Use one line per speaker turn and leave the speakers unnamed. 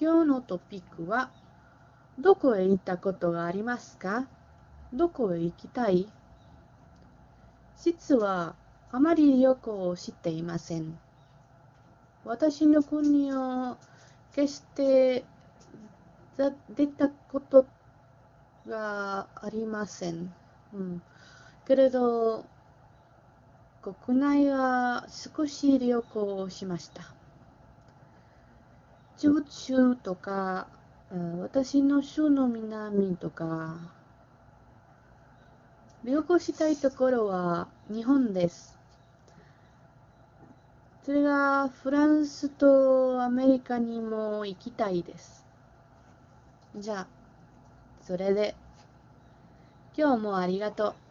今日のトピックは、どこへ行ったことがありますか？どこへ行きたい？実は、あまり旅行をしていません。私の国を決して出たことがありません。うん、けれど、国内は少し旅行をしました。中州とか、私の州の南とか、旅行したいところは日本です。それがフランスとアメリカにも行きたいです。じゃあ、それで、今日もありがとう。